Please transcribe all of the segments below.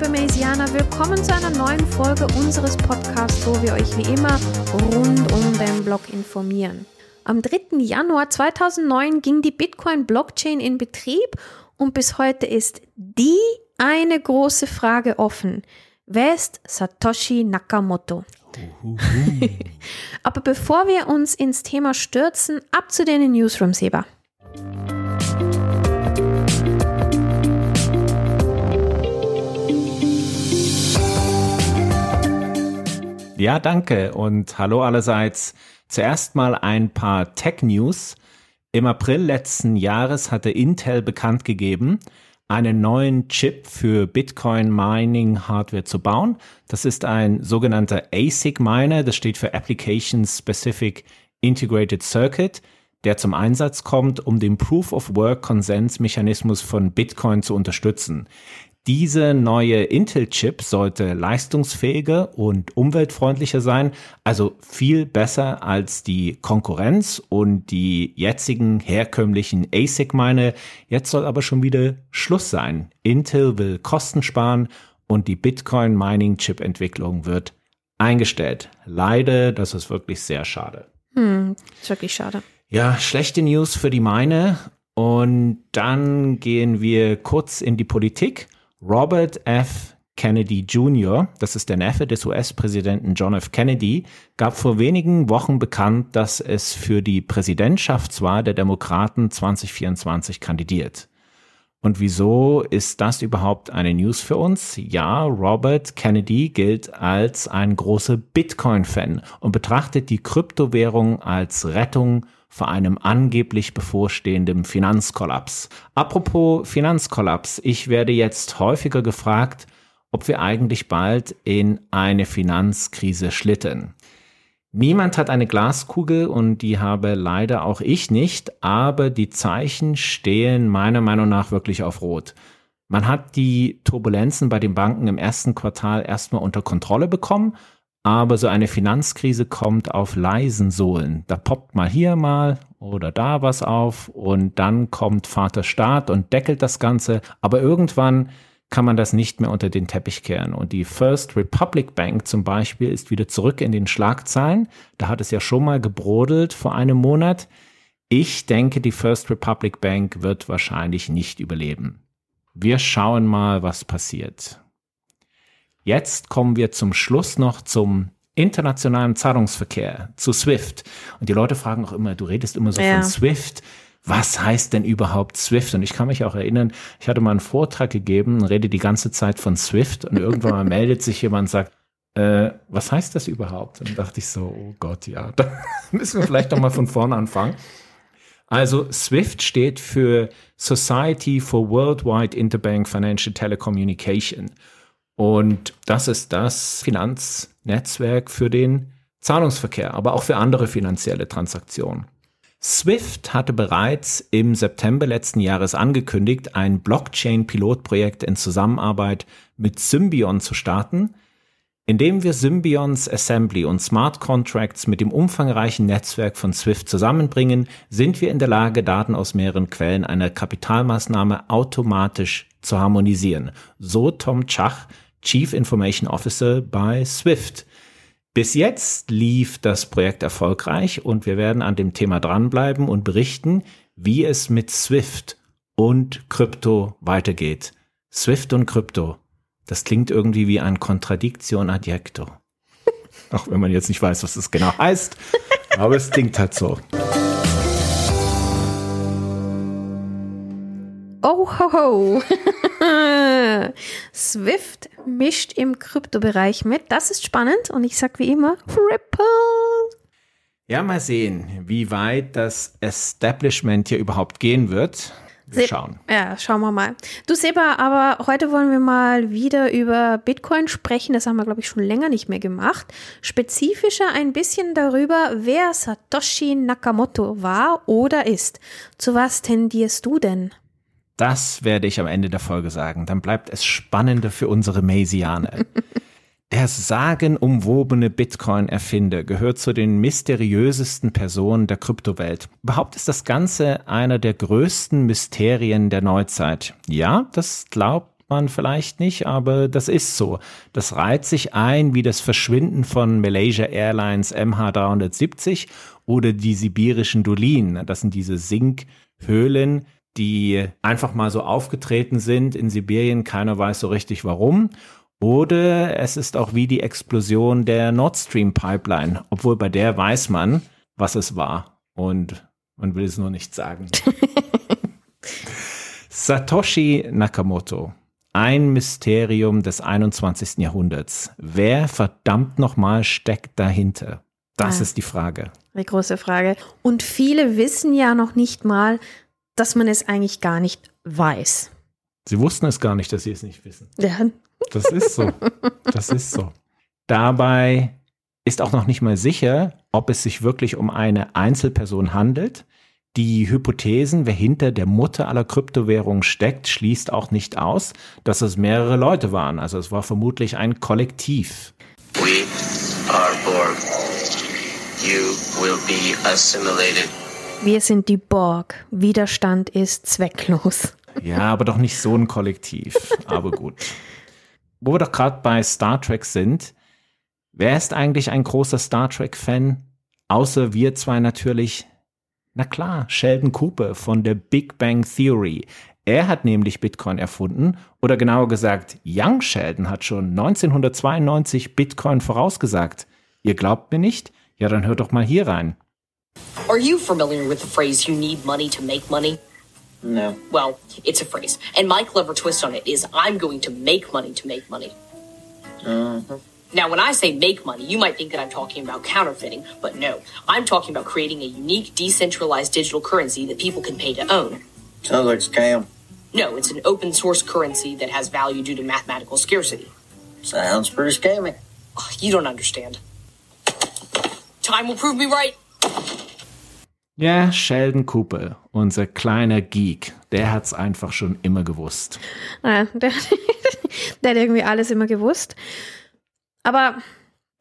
Liebe Maisianer, willkommen zu einer neuen Folge unseres Podcasts, wo wir euch wie immer rund um den Blog informieren. Am 3. Januar 2009 ging die Bitcoin-Blockchain in Betrieb und bis heute ist die eine große Frage offen. Wer ist Satoshi Nakamoto? Aber bevor wir uns ins Thema stürzen, ab zu den Newsrooms, Heber. Ja, danke und hallo allerseits. Zuerst mal ein paar Tech-News. Im April letzten Jahres hatte Intel bekannt gegeben, einen neuen Chip für Bitcoin Mining Hardware zu bauen. Das ist ein sogenannter ASIC Miner, das steht für Application Specific Integrated Circuit, der zum Einsatz kommt, um den Proof of Work Konsensmechanismus von Bitcoin zu unterstützen. Diese neue Intel-Chip sollte leistungsfähiger und umweltfreundlicher sein, also viel besser als die Konkurrenz und die jetzigen herkömmlichen ASIC-Mine. Jetzt soll aber schon wieder Schluss sein. Intel will Kosten sparen und die Bitcoin-Mining-Chip-Entwicklung wird eingestellt. Leider, das ist wirklich sehr schade. Hm, ist wirklich schade. Ja, schlechte News für die Mine. Und dann gehen wir kurz in die Politik. Robert F. Kennedy Jr., das ist der Neffe des US-Präsidenten John F. Kennedy, gab vor wenigen Wochen bekannt, dass es für die Präsidentschaftswahl der Demokraten 2024 kandidiert. Und wieso ist das überhaupt eine News für uns? Ja, Robert Kennedy gilt als ein großer Bitcoin-Fan und betrachtet die Kryptowährung als Rettung vor einem angeblich bevorstehenden Finanzkollaps. Apropos Finanzkollaps, ich werde jetzt häufiger gefragt, ob wir eigentlich bald in eine Finanzkrise schlittern. Niemand hat eine Glaskugel und die habe leider auch ich nicht, aber die Zeichen stehen meiner Meinung nach wirklich auf Rot. Man hat die Turbulenzen bei den Banken im ersten Quartal erstmal unter Kontrolle bekommen, aber so eine Finanzkrise kommt auf leisen Sohlen. Da poppt mal hier mal oder da was auf und dann kommt Vater Staat und deckelt das Ganze. Aber irgendwann kann man das nicht mehr unter den Teppich kehren. Und die First Republic Bank zum Beispiel ist wieder zurück in den Schlagzeilen. Da hat es ja schon mal gebrodelt vor einem Monat. Ich denke, die First Republic Bank wird wahrscheinlich nicht überleben. Wir schauen mal, was passiert. Jetzt kommen wir zum Schluss noch zum internationalen Zahlungsverkehr, zu SWIFT. Und die Leute fragen auch immer, du redest immer so ja. von SWIFT. Was heißt denn überhaupt SWIFT? Und ich kann mich auch erinnern, ich hatte mal einen Vortrag gegeben, rede die ganze Zeit von SWIFT und irgendwann mal meldet sich jemand und sagt, äh, was heißt das überhaupt? Und dachte ich so, oh Gott, ja, da müssen wir vielleicht doch mal von vorne anfangen. Also SWIFT steht für Society for Worldwide Interbank Financial Telecommunication. Und das ist das Finanznetzwerk für den Zahlungsverkehr, aber auch für andere finanzielle Transaktionen. Swift hatte bereits im September letzten Jahres angekündigt, ein Blockchain-Pilotprojekt in Zusammenarbeit mit Symbion zu starten, indem wir Symbions Assembly und Smart Contracts mit dem umfangreichen Netzwerk von Swift zusammenbringen, sind wir in der Lage, Daten aus mehreren Quellen einer Kapitalmaßnahme automatisch zu harmonisieren. So Tom Chach, Chief Information Officer bei Swift. Bis jetzt lief das Projekt erfolgreich und wir werden an dem Thema dranbleiben und berichten, wie es mit Swift und Krypto weitergeht. Swift und Krypto. Das klingt irgendwie wie ein Contradicción adjecto. Auch wenn man jetzt nicht weiß, was das genau heißt. Aber es klingt halt so. Oh ho ho. Swift mischt im Kryptobereich mit. Das ist spannend und ich sag wie immer Ripple. Ja, mal sehen, wie weit das Establishment hier überhaupt gehen wird. Wir schauen. Ja, schauen wir mal. Du Seba, aber heute wollen wir mal wieder über Bitcoin sprechen. Das haben wir, glaube ich, schon länger nicht mehr gemacht. Spezifischer ein bisschen darüber, wer Satoshi Nakamoto war oder ist. Zu was tendierst du denn? Das werde ich am Ende der Folge sagen. Dann bleibt es spannender für unsere Maysianer. Der sagenumwobene Bitcoin-Erfinder gehört zu den mysteriösesten Personen der Kryptowelt. Überhaupt ist das Ganze einer der größten Mysterien der Neuzeit. Ja, das glaubt man vielleicht nicht, aber das ist so. Das reiht sich ein wie das Verschwinden von Malaysia Airlines MH370 oder die sibirischen Dolinen. Das sind diese Sinkhöhlen, die einfach mal so aufgetreten sind in Sibirien. Keiner weiß so richtig warum. Oder es ist auch wie die Explosion der Nord Stream Pipeline, obwohl bei der weiß man, was es war. Und man will es nur nicht sagen. Satoshi Nakamoto. Ein Mysterium des 21. Jahrhunderts. Wer verdammt nochmal steckt dahinter? Das ah, ist die Frage. Die große Frage. Und viele wissen ja noch nicht mal, dass man es eigentlich gar nicht weiß. Sie wussten es gar nicht, dass sie es nicht wissen. Ja. Das ist so. Das ist so. Dabei ist auch noch nicht mal sicher, ob es sich wirklich um eine Einzelperson handelt. Die Hypothesen, wer hinter der Mutter aller Kryptowährungen steckt, schließt auch nicht aus, dass es mehrere Leute waren. Also es war vermutlich ein Kollektiv. We are Borg. You will be assimilated. Wir sind die Borg. Widerstand ist zwecklos. Ja, aber doch nicht so ein Kollektiv. Aber gut. Wo wir doch gerade bei Star Trek sind, wer ist eigentlich ein großer Star Trek-Fan? Außer wir zwei natürlich. Na klar, Sheldon Cooper von der Big Bang Theory. Er hat nämlich Bitcoin erfunden, oder genauer gesagt, Young Sheldon hat schon 1992 Bitcoin vorausgesagt. Ihr glaubt mir nicht? Ja, dann hört doch mal hier rein. Are you familiar with the phrase you need money to make money? No. Well, it's a phrase. And my clever twist on it is I'm going to make money to make money. Uh-huh. Now, when I say make money, you might think that I'm talking about counterfeiting, but no. I'm talking about creating a unique, decentralized digital currency that people can pay to own. Sounds like scam. No, it's an open source currency that has value due to mathematical scarcity. Sounds pretty scammy. You don't understand. Time will prove me right. Ja, Sheldon Cooper, unser kleiner Geek, der hat's einfach schon immer gewusst. Ja, der, der hat irgendwie alles immer gewusst. Aber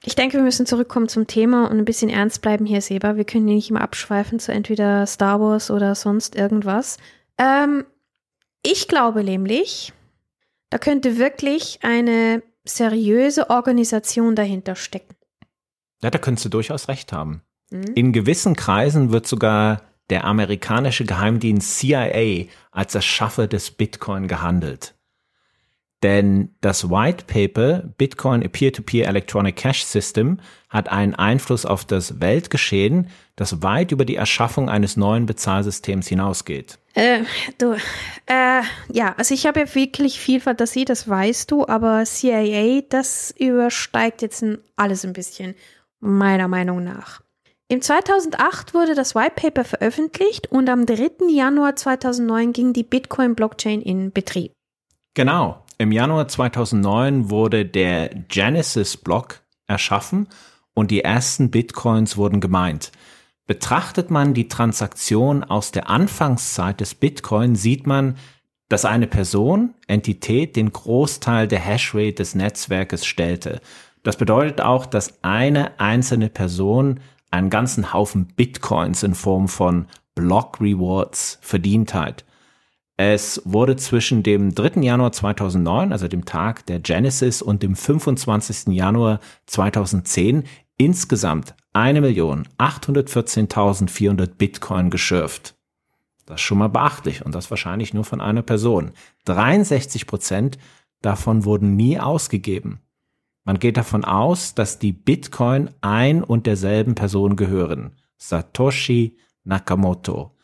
ich denke, wir müssen zurückkommen zum Thema und ein bisschen ernst bleiben hier, Seba. Wir können hier nicht immer abschweifen zu entweder Star Wars oder sonst irgendwas. Ähm, ich glaube nämlich, da könnte wirklich eine seriöse Organisation dahinter stecken. Ja, da könntest du durchaus recht haben. Mhm. In gewissen Kreisen wird sogar der amerikanische Geheimdienst CIA als Erschaffer des Bitcoin gehandelt. Denn das White Paper Bitcoin a Peer-to-Peer -Peer Electronic Cash System hat einen Einfluss auf das Weltgeschehen, das weit über die Erschaffung eines neuen Bezahlsystems hinausgeht. Äh, du, äh, ja, also ich habe ja wirklich viel Fantasie, das weißt du, aber CIA, das übersteigt jetzt alles ein bisschen, meiner Meinung nach. Im 2008 wurde das White Paper veröffentlicht und am 3. Januar 2009 ging die Bitcoin-Blockchain in Betrieb. Genau. Im Januar 2009 wurde der Genesis-Block erschaffen und die ersten Bitcoins wurden gemeint. Betrachtet man die Transaktion aus der Anfangszeit des Bitcoin, sieht man, dass eine Person, Entität, den Großteil der Hashrate des Netzwerkes stellte. Das bedeutet auch, dass eine einzelne Person einen ganzen Haufen Bitcoins in Form von Block Rewards verdient hat. Es wurde zwischen dem 3. Januar 2009, also dem Tag der Genesis, und dem 25. Januar 2010 insgesamt 1.814.400 Bitcoin geschürft. Das ist schon mal beachtlich und das wahrscheinlich nur von einer Person. 63 Prozent davon wurden nie ausgegeben. Man geht davon aus, dass die Bitcoin ein und derselben Person gehören. Satoshi Nakamoto.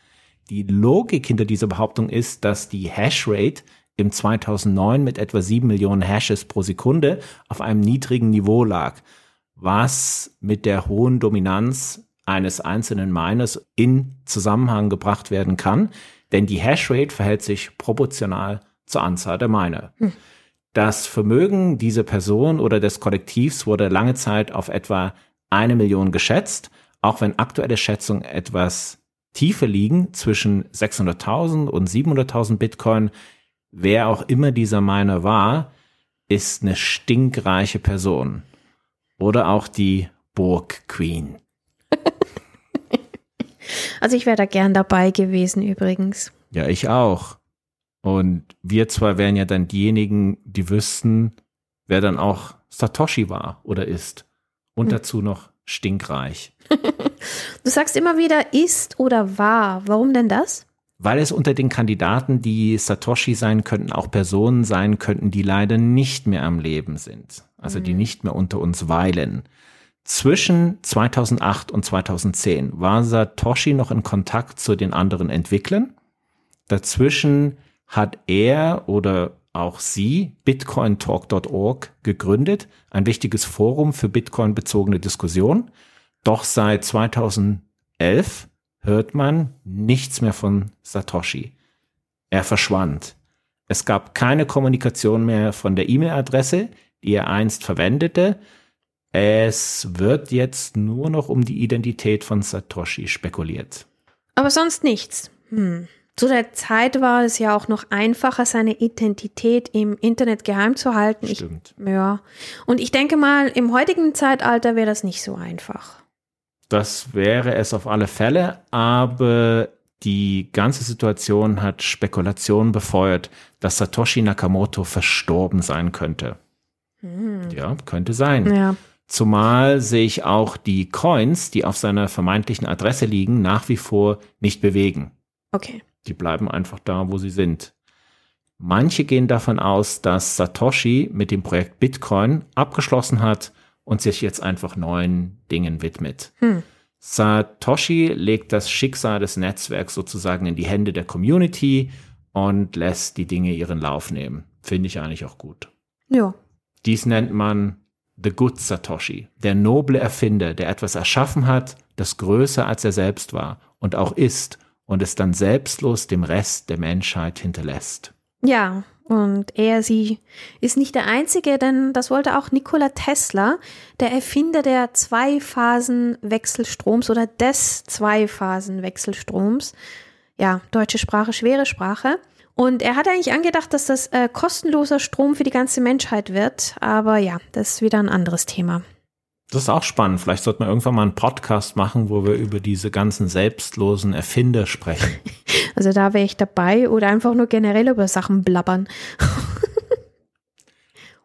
Die Logik hinter dieser Behauptung ist, dass die Hashrate im 2009 mit etwa 7 Millionen Hashes pro Sekunde auf einem niedrigen Niveau lag, was mit der hohen Dominanz eines einzelnen Miners in Zusammenhang gebracht werden kann, denn die Hashrate verhält sich proportional zur Anzahl der Miner. Hm. Das Vermögen dieser Person oder des Kollektivs wurde lange Zeit auf etwa eine Million geschätzt, auch wenn aktuelle Schätzungen etwas tiefer liegen, zwischen 600.000 und 700.000 Bitcoin. Wer auch immer dieser Miner war, ist eine stinkreiche Person. Oder auch die Burg Queen. Also ich wäre da gern dabei gewesen übrigens. Ja, ich auch. Und wir zwei wären ja dann diejenigen, die wüssten, wer dann auch Satoshi war oder ist. Und hm. dazu noch stinkreich. du sagst immer wieder ist oder war. Warum denn das? Weil es unter den Kandidaten, die Satoshi sein könnten, auch Personen sein könnten, die leider nicht mehr am Leben sind. Also die hm. nicht mehr unter uns weilen. Zwischen 2008 und 2010 war Satoshi noch in Kontakt zu den anderen Entwicklern. Dazwischen hat er oder auch sie bitcointalk.org gegründet, ein wichtiges Forum für Bitcoin-bezogene Diskussion. Doch seit 2011 hört man nichts mehr von Satoshi. Er verschwand. Es gab keine Kommunikation mehr von der E-Mail-Adresse, die er einst verwendete. Es wird jetzt nur noch um die Identität von Satoshi spekuliert. Aber sonst nichts. Hm. Zu der Zeit war es ja auch noch einfacher, seine Identität im Internet geheim zu halten. Stimmt. Ich, ja. Und ich denke mal, im heutigen Zeitalter wäre das nicht so einfach. Das wäre es auf alle Fälle, aber die ganze Situation hat Spekulationen befeuert, dass Satoshi Nakamoto verstorben sein könnte. Hm. Ja, könnte sein. Ja. Zumal sehe ich auch die Coins, die auf seiner vermeintlichen Adresse liegen, nach wie vor nicht bewegen. Okay. Die bleiben einfach da, wo sie sind. Manche gehen davon aus, dass Satoshi mit dem Projekt Bitcoin abgeschlossen hat und sich jetzt einfach neuen Dingen widmet. Hm. Satoshi legt das Schicksal des Netzwerks sozusagen in die Hände der Community und lässt die Dinge ihren Lauf nehmen. Finde ich eigentlich auch gut. Ja. Dies nennt man The Good Satoshi, der noble Erfinder, der etwas erschaffen hat, das größer als er selbst war und auch ist und es dann selbstlos dem Rest der Menschheit hinterlässt. Ja, und er, sie ist nicht der Einzige, denn das wollte auch Nikola Tesla, der Erfinder der Zweiphasenwechselstroms oder des Zweiphasenwechselstroms. Ja, deutsche Sprache, schwere Sprache. Und er hat eigentlich angedacht, dass das äh, kostenloser Strom für die ganze Menschheit wird. Aber ja, das ist wieder ein anderes Thema. Das ist auch spannend. Vielleicht sollte man irgendwann mal einen Podcast machen, wo wir über diese ganzen selbstlosen Erfinder sprechen. Also da wäre ich dabei oder einfach nur generell über Sachen blabbern.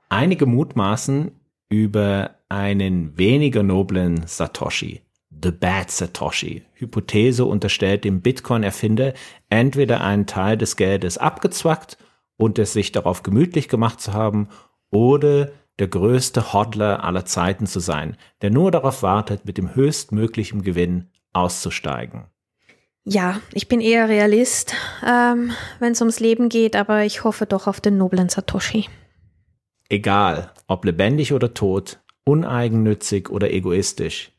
Einige mutmaßen über einen weniger noblen Satoshi. The Bad Satoshi. Hypothese unterstellt dem Bitcoin-Erfinder entweder einen Teil des Geldes abgezwackt und es sich darauf gemütlich gemacht zu haben oder der größte Hodler aller Zeiten zu sein, der nur darauf wartet, mit dem höchstmöglichen Gewinn auszusteigen. Ja, ich bin eher Realist, ähm, wenn es ums Leben geht, aber ich hoffe doch auf den noblen Satoshi. Egal, ob lebendig oder tot, uneigennützig oder egoistisch.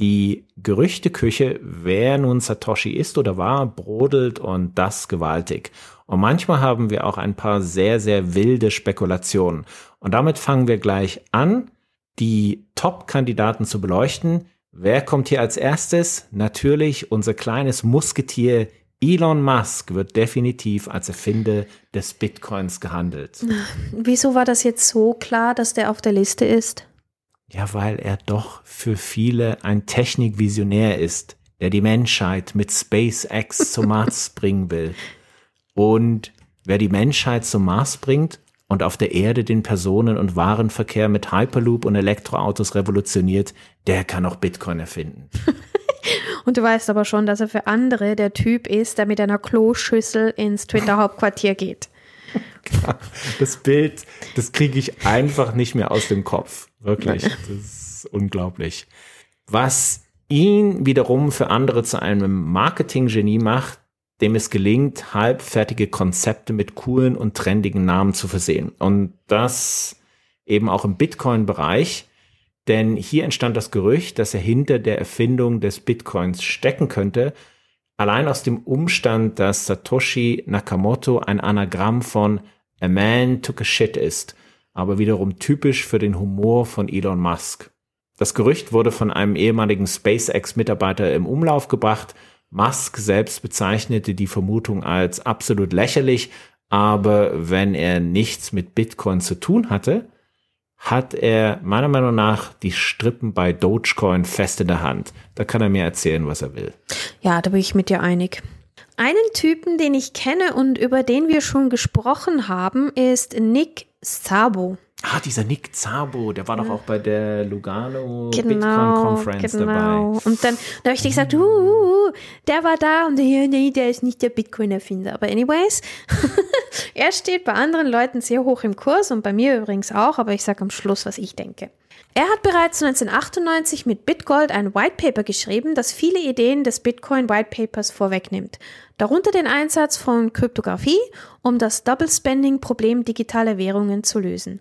Die Gerüchteküche, wer nun Satoshi ist oder war, brodelt und das gewaltig. Und manchmal haben wir auch ein paar sehr, sehr wilde Spekulationen. Und damit fangen wir gleich an, die Top-Kandidaten zu beleuchten. Wer kommt hier als erstes? Natürlich unser kleines Musketier Elon Musk wird definitiv als Erfinder des Bitcoins gehandelt. Wieso war das jetzt so klar, dass der auf der Liste ist? Ja, weil er doch für viele ein Technikvisionär ist, der die Menschheit mit SpaceX zum Mars bringen will. Und wer die Menschheit zum Mars bringt, und auf der Erde den Personen- und Warenverkehr mit Hyperloop und Elektroautos revolutioniert, der kann auch Bitcoin erfinden. und du weißt aber schon, dass er für andere der Typ ist, der mit einer Kloschüssel ins Twitter-Hauptquartier geht. Das Bild, das kriege ich einfach nicht mehr aus dem Kopf. Wirklich. Das ist unglaublich. Was ihn wiederum für andere zu einem Marketing-Genie macht, dem es gelingt, halbfertige Konzepte mit coolen und trendigen Namen zu versehen. Und das eben auch im Bitcoin-Bereich. Denn hier entstand das Gerücht, dass er hinter der Erfindung des Bitcoins stecken könnte. Allein aus dem Umstand, dass Satoshi Nakamoto ein Anagramm von A Man Took a Shit ist, aber wiederum typisch für den Humor von Elon Musk. Das Gerücht wurde von einem ehemaligen SpaceX-Mitarbeiter im Umlauf gebracht Musk selbst bezeichnete die Vermutung als absolut lächerlich, aber wenn er nichts mit Bitcoin zu tun hatte, hat er meiner Meinung nach die Strippen bei Dogecoin fest in der Hand. Da kann er mir erzählen, was er will. Ja, da bin ich mit dir einig. Einen Typen, den ich kenne und über den wir schon gesprochen haben, ist Nick Szabo. Ah, dieser Nick Szabo, der war doch auch bei der Lugano Genau, Bitcoin Conference genau. dabei. Und dann da habe ich dir gesagt, uh, uh, uh, der war da und ja, nee, der ist nicht der Bitcoin-Erfinder. Aber anyways, er steht bei anderen Leuten sehr hoch im Kurs und bei mir übrigens auch, aber ich sage am Schluss, was ich denke. Er hat bereits 1998 mit Bitgold ein White Paper geschrieben, das viele Ideen des Bitcoin White Papers vorwegnimmt. Darunter den Einsatz von Kryptographie, um das Double Spending Problem digitaler Währungen zu lösen.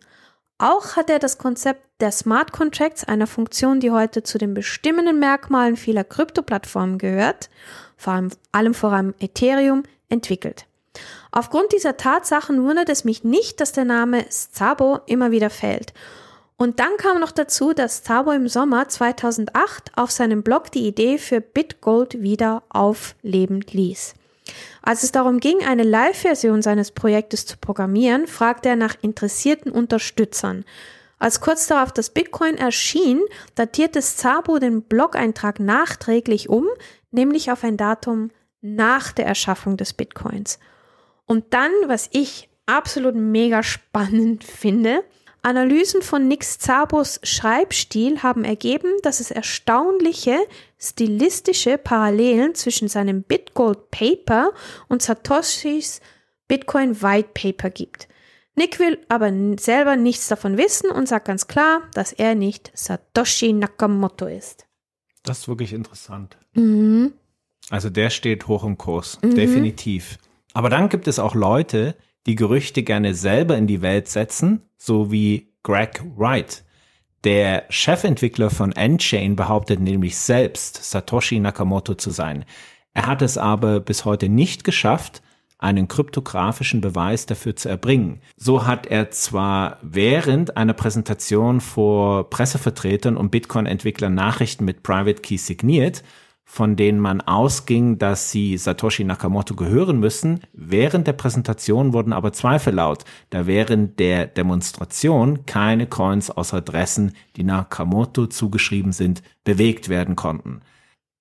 Auch hat er das Konzept der Smart Contracts, einer Funktion, die heute zu den bestimmenden Merkmalen vieler Kryptoplattformen gehört, vor allem, allem voran Ethereum, entwickelt. Aufgrund dieser Tatsachen wundert es mich nicht, dass der Name Szabo immer wieder fällt. Und dann kam noch dazu, dass Szabo im Sommer 2008 auf seinem Blog die Idee für BitGold wieder aufleben ließ. Als es darum ging, eine Live-Version seines Projektes zu programmieren, fragte er nach interessierten Unterstützern. Als kurz darauf das Bitcoin erschien, datierte Szabo den Blog-Eintrag nachträglich um, nämlich auf ein Datum nach der Erschaffung des Bitcoins. Und dann, was ich absolut mega spannend finde, Analysen von Nick Zabos Schreibstil haben ergeben, dass es erstaunliche stilistische Parallelen zwischen seinem Bitgold Paper und Satoshis Bitcoin White Paper gibt. Nick will aber selber nichts davon wissen und sagt ganz klar, dass er nicht Satoshi Nakamoto ist. Das ist wirklich interessant. Mhm. Also der steht hoch im Kurs, definitiv. Aber dann gibt es auch Leute, die Gerüchte gerne selber in die Welt setzen, so wie Greg Wright. Der Chefentwickler von Endchain behauptet nämlich selbst, Satoshi Nakamoto zu sein. Er hat es aber bis heute nicht geschafft, einen kryptografischen Beweis dafür zu erbringen. So hat er zwar während einer Präsentation vor Pressevertretern und Bitcoin-Entwicklern Nachrichten mit Private Key signiert, von denen man ausging, dass sie Satoshi Nakamoto gehören müssen. Während der Präsentation wurden aber Zweifel laut, da während der Demonstration keine Coins aus Adressen, die Nakamoto zugeschrieben sind, bewegt werden konnten.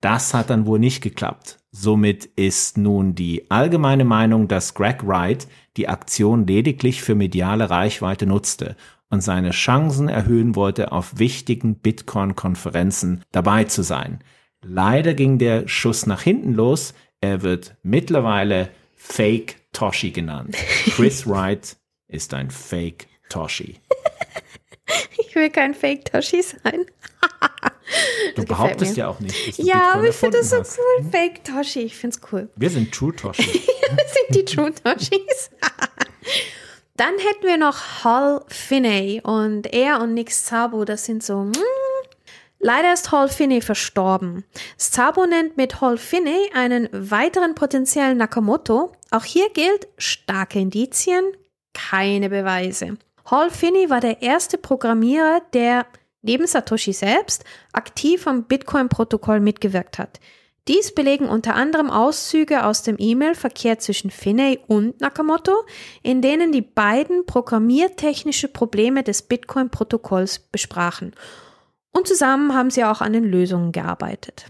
Das hat dann wohl nicht geklappt. Somit ist nun die allgemeine Meinung, dass Greg Wright die Aktion lediglich für mediale Reichweite nutzte und seine Chancen erhöhen wollte, auf wichtigen Bitcoin-Konferenzen dabei zu sein. Leider ging der Schuss nach hinten los. Er wird mittlerweile Fake Toshi genannt. Chris Wright ist ein Fake Toshi. Ich will kein Fake Toshi sein. Du behauptest mir. ja auch nicht, dass du Ja, aber ich finde das so hast. cool. Fake Toshi, ich finde es cool. Wir sind True Toshi. Das sind die True Toshis. Dann hätten wir noch Hal Finney und er und Nick Szabo, das sind so. Leider ist Hal Finney verstorben. Szabo nennt mit Hal Finney einen weiteren potenziellen Nakamoto. Auch hier gilt starke Indizien, keine Beweise. Hal Finney war der erste Programmierer, der neben Satoshi selbst aktiv am Bitcoin-Protokoll mitgewirkt hat. Dies belegen unter anderem Auszüge aus dem E-Mail-Verkehr zwischen Finney und Nakamoto, in denen die beiden programmiertechnische Probleme des Bitcoin-Protokolls besprachen. Und zusammen haben sie auch an den Lösungen gearbeitet.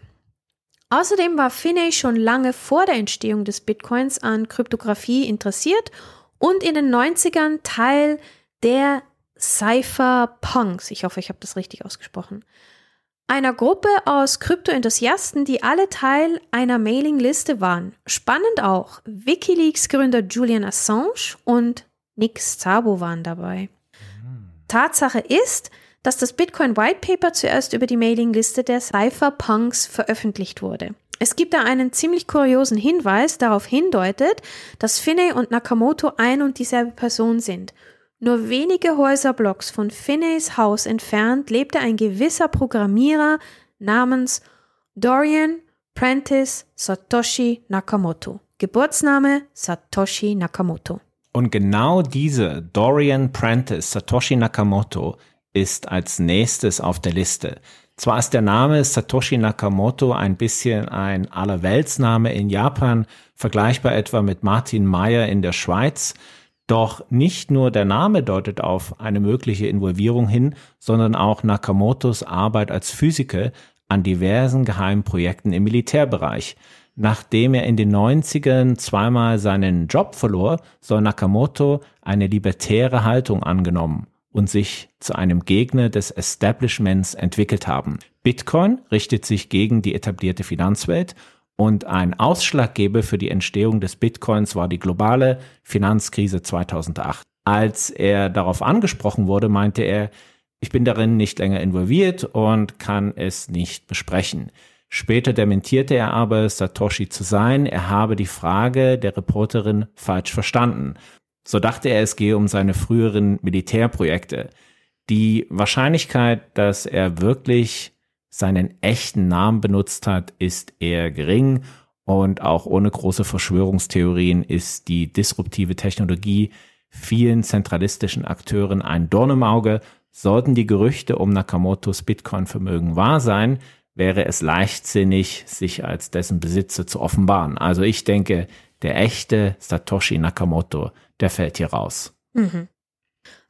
Außerdem war Finney schon lange vor der Entstehung des Bitcoins an Kryptographie interessiert und in den 90ern Teil der Cypherpunks, ich hoffe, ich habe das richtig ausgesprochen, einer Gruppe aus Krypto-Enthusiasten, die alle Teil einer Mailingliste waren. Spannend auch, Wikileaks-Gründer Julian Assange und Nick Szabo waren dabei. Tatsache ist, dass das Bitcoin White Paper zuerst über die Mailingliste der Cypherpunks veröffentlicht wurde. Es gibt da einen ziemlich kuriosen Hinweis, darauf hindeutet, dass Finney und Nakamoto ein und dieselbe Person sind. Nur wenige Häuserblocks von Finneys Haus entfernt lebte ein gewisser Programmierer namens Dorian Prentice Satoshi Nakamoto. Geburtsname Satoshi Nakamoto. Und genau diese Dorian Prentice Satoshi Nakamoto ist als nächstes auf der Liste. Zwar ist der Name Satoshi Nakamoto ein bisschen ein Allerweltsname in Japan, vergleichbar etwa mit Martin Mayer in der Schweiz, doch nicht nur der Name deutet auf eine mögliche Involvierung hin, sondern auch Nakamotos Arbeit als Physiker an diversen geheimen Projekten im Militärbereich. Nachdem er in den 90ern zweimal seinen Job verlor, soll Nakamoto eine libertäre Haltung angenommen und sich zu einem Gegner des Establishments entwickelt haben. Bitcoin richtet sich gegen die etablierte Finanzwelt und ein Ausschlaggeber für die Entstehung des Bitcoins war die globale Finanzkrise 2008. Als er darauf angesprochen wurde, meinte er, ich bin darin nicht länger involviert und kann es nicht besprechen. Später dementierte er aber, Satoshi zu sein. Er habe die Frage der Reporterin falsch verstanden. So dachte er, es gehe um seine früheren Militärprojekte. Die Wahrscheinlichkeit, dass er wirklich seinen echten Namen benutzt hat, ist eher gering und auch ohne große Verschwörungstheorien ist die disruptive Technologie vielen zentralistischen Akteuren ein Dorn im Auge. Sollten die Gerüchte um Nakamotos Bitcoin-Vermögen wahr sein, wäre es leichtsinnig, sich als dessen Besitzer zu offenbaren. Also ich denke, der echte Satoshi Nakamoto, der fällt hier raus. Mhm.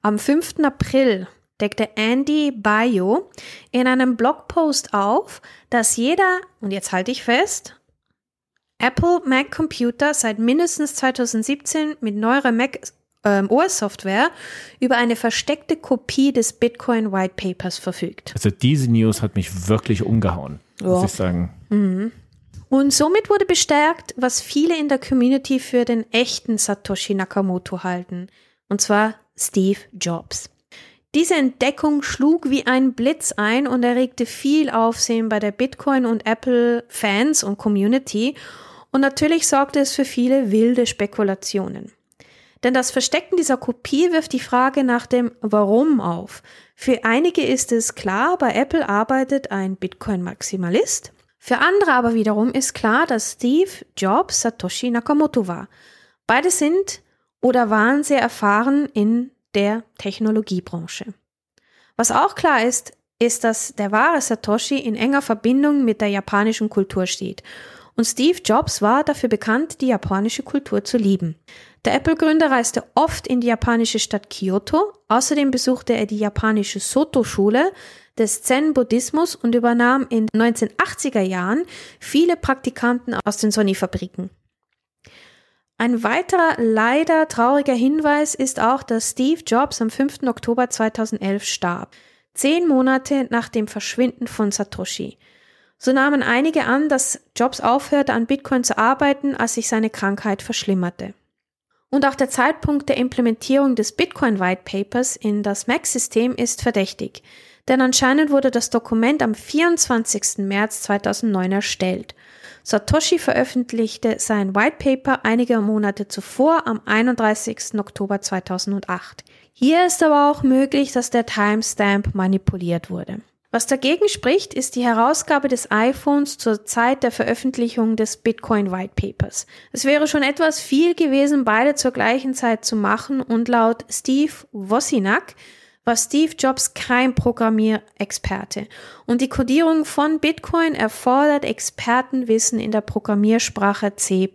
Am 5. April deckte Andy Bayo in einem Blogpost auf, dass jeder, und jetzt halte ich fest, Apple Mac Computer seit mindestens 2017 mit neuerer Mac ähm, OS-Software über eine versteckte Kopie des Bitcoin White Papers verfügt. Also diese News hat mich wirklich umgehauen, ja. muss ich sagen. Mhm. Und somit wurde bestärkt, was viele in der Community für den echten Satoshi Nakamoto halten, und zwar Steve Jobs. Diese Entdeckung schlug wie ein Blitz ein und erregte viel Aufsehen bei der Bitcoin- und Apple-Fans und Community und natürlich sorgte es für viele wilde Spekulationen. Denn das Verstecken dieser Kopie wirft die Frage nach dem Warum auf. Für einige ist es klar, bei Apple arbeitet ein Bitcoin-Maximalist. Für andere aber wiederum ist klar, dass Steve Jobs Satoshi Nakamoto war. Beide sind oder waren sehr erfahren in der Technologiebranche. Was auch klar ist, ist, dass der wahre Satoshi in enger Verbindung mit der japanischen Kultur steht. Und Steve Jobs war dafür bekannt, die japanische Kultur zu lieben. Der Apple-Gründer reiste oft in die japanische Stadt Kyoto. Außerdem besuchte er die japanische Soto-Schule des Zen-Buddhismus und übernahm in 1980er Jahren viele Praktikanten aus den Sony-Fabriken. Ein weiterer leider trauriger Hinweis ist auch, dass Steve Jobs am 5. Oktober 2011 starb, zehn Monate nach dem Verschwinden von Satoshi. So nahmen einige an, dass Jobs aufhörte an Bitcoin zu arbeiten, als sich seine Krankheit verschlimmerte. Und auch der Zeitpunkt der Implementierung des Bitcoin White Papers in das Mac-System ist verdächtig, denn anscheinend wurde das Dokument am 24. März 2009 erstellt. Satoshi veröffentlichte sein White Paper einige Monate zuvor am 31. Oktober 2008. Hier ist aber auch möglich, dass der Timestamp manipuliert wurde. Was dagegen spricht, ist die Herausgabe des iPhones zur Zeit der Veröffentlichung des Bitcoin White Papers. Es wäre schon etwas viel gewesen, beide zur gleichen Zeit zu machen und laut Steve Wozniak war Steve Jobs kein Programmierexperte und die Codierung von Bitcoin erfordert Expertenwissen in der Programmiersprache C++.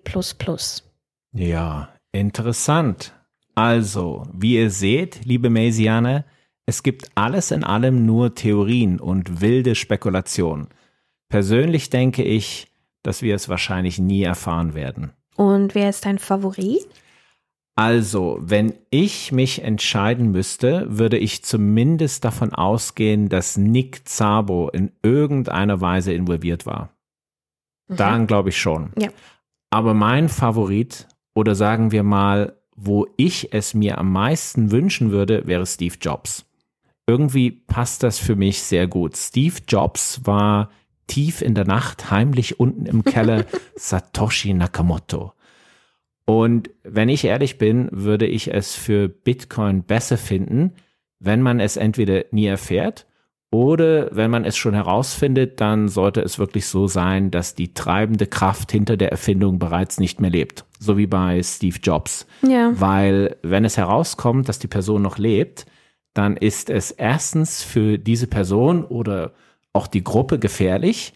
Ja, interessant. Also, wie ihr seht, liebe Maisiane, es gibt alles in allem nur Theorien und wilde Spekulationen. Persönlich denke ich, dass wir es wahrscheinlich nie erfahren werden. Und wer ist dein Favorit? Also, wenn ich mich entscheiden müsste, würde ich zumindest davon ausgehen, dass Nick Zabo in irgendeiner Weise involviert war. Mhm. Daran glaube ich schon. Ja. Aber mein Favorit, oder sagen wir mal, wo ich es mir am meisten wünschen würde, wäre Steve Jobs irgendwie passt das für mich sehr gut. Steve Jobs war tief in der Nacht, heimlich unten im Keller Satoshi Nakamoto. Und wenn ich ehrlich bin, würde ich es für Bitcoin besser finden, wenn man es entweder nie erfährt oder wenn man es schon herausfindet, dann sollte es wirklich so sein, dass die treibende Kraft hinter der Erfindung bereits nicht mehr lebt. So wie bei Steve Jobs. Ja. Weil wenn es herauskommt, dass die Person noch lebt, dann ist es erstens für diese Person oder auch die Gruppe gefährlich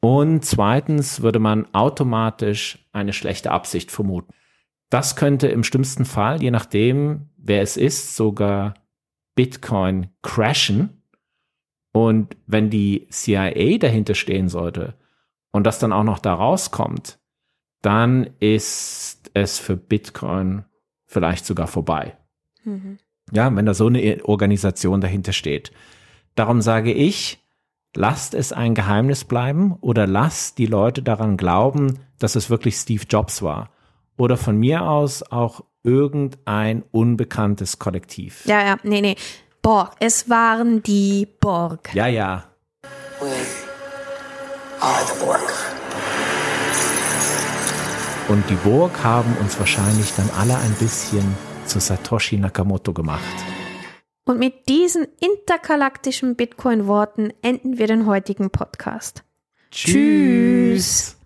und zweitens würde man automatisch eine schlechte Absicht vermuten. Das könnte im schlimmsten Fall, je nachdem, wer es ist, sogar Bitcoin crashen. Und wenn die CIA dahinter stehen sollte und das dann auch noch da rauskommt, dann ist es für Bitcoin vielleicht sogar vorbei. Mhm. Ja, wenn da so eine Organisation dahinter steht. Darum sage ich, lasst es ein Geheimnis bleiben oder lasst die Leute daran glauben, dass es wirklich Steve Jobs war. Oder von mir aus auch irgendein unbekanntes Kollektiv. Ja, ja, nee, nee. Borg. Es waren die Borg. Ja, ja. We are the Borg. Und die Borg haben uns wahrscheinlich dann alle ein bisschen zu Satoshi Nakamoto gemacht. Und mit diesen intergalaktischen Bitcoin-Worten enden wir den heutigen Podcast. Tschüss. Tschüss.